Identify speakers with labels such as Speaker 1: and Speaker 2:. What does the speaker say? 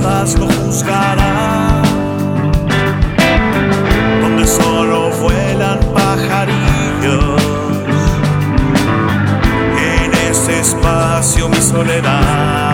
Speaker 1: lugar donde solo vuelan pajarillos. En ese espacio mi soledad